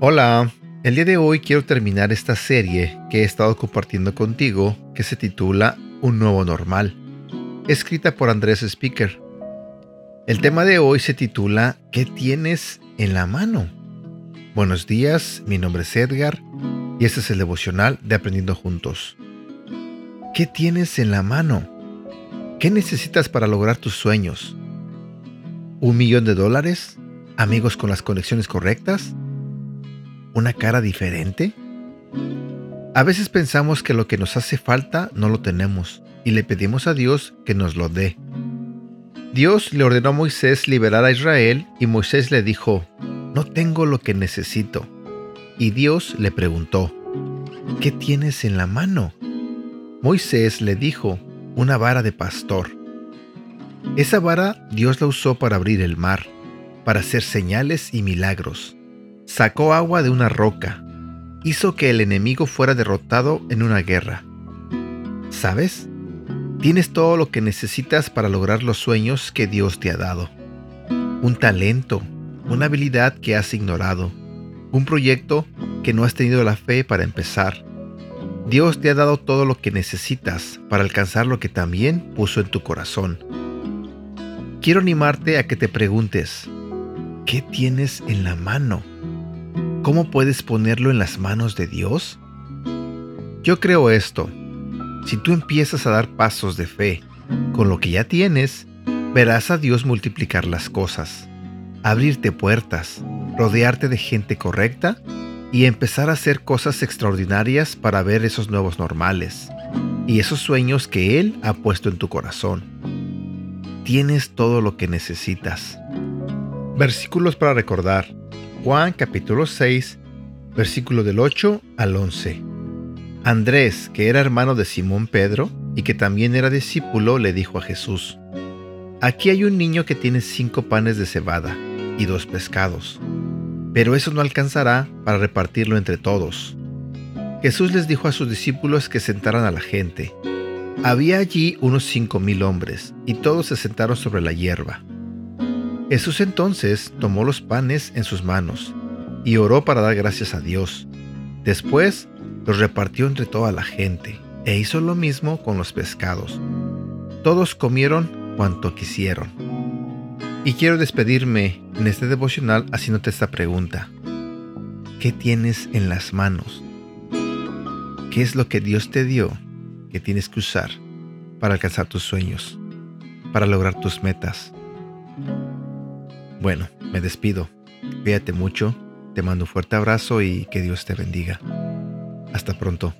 Hola, el día de hoy quiero terminar esta serie que he estado compartiendo contigo que se titula Un nuevo normal, escrita por Andrés Speaker. El tema de hoy se titula ¿Qué tienes en la mano? Buenos días, mi nombre es Edgar y este es el devocional de Aprendiendo Juntos. ¿Qué tienes en la mano? ¿Qué necesitas para lograr tus sueños? ¿Un millón de dólares? ¿Amigos con las conexiones correctas? una cara diferente? A veces pensamos que lo que nos hace falta no lo tenemos y le pedimos a Dios que nos lo dé. Dios le ordenó a Moisés liberar a Israel y Moisés le dijo, no tengo lo que necesito. Y Dios le preguntó, ¿qué tienes en la mano? Moisés le dijo, una vara de pastor. Esa vara Dios la usó para abrir el mar, para hacer señales y milagros. Sacó agua de una roca. Hizo que el enemigo fuera derrotado en una guerra. ¿Sabes? Tienes todo lo que necesitas para lograr los sueños que Dios te ha dado. Un talento, una habilidad que has ignorado, un proyecto que no has tenido la fe para empezar. Dios te ha dado todo lo que necesitas para alcanzar lo que también puso en tu corazón. Quiero animarte a que te preguntes, ¿qué tienes en la mano? ¿Cómo puedes ponerlo en las manos de Dios? Yo creo esto. Si tú empiezas a dar pasos de fe con lo que ya tienes, verás a Dios multiplicar las cosas, abrirte puertas, rodearte de gente correcta y empezar a hacer cosas extraordinarias para ver esos nuevos normales y esos sueños que Él ha puesto en tu corazón. Tienes todo lo que necesitas. Versículos para recordar. Juan capítulo 6, versículo del 8 al 11. Andrés, que era hermano de Simón Pedro y que también era discípulo, le dijo a Jesús, Aquí hay un niño que tiene cinco panes de cebada y dos pescados, pero eso no alcanzará para repartirlo entre todos. Jesús les dijo a sus discípulos que sentaran a la gente. Había allí unos cinco mil hombres, y todos se sentaron sobre la hierba. Jesús entonces tomó los panes en sus manos y oró para dar gracias a Dios. Después los repartió entre toda la gente e hizo lo mismo con los pescados. Todos comieron cuanto quisieron. Y quiero despedirme en este devocional haciéndote esta pregunta. ¿Qué tienes en las manos? ¿Qué es lo que Dios te dio que tienes que usar para alcanzar tus sueños, para lograr tus metas? Bueno, me despido. Cuídate mucho, te mando un fuerte abrazo y que Dios te bendiga. Hasta pronto.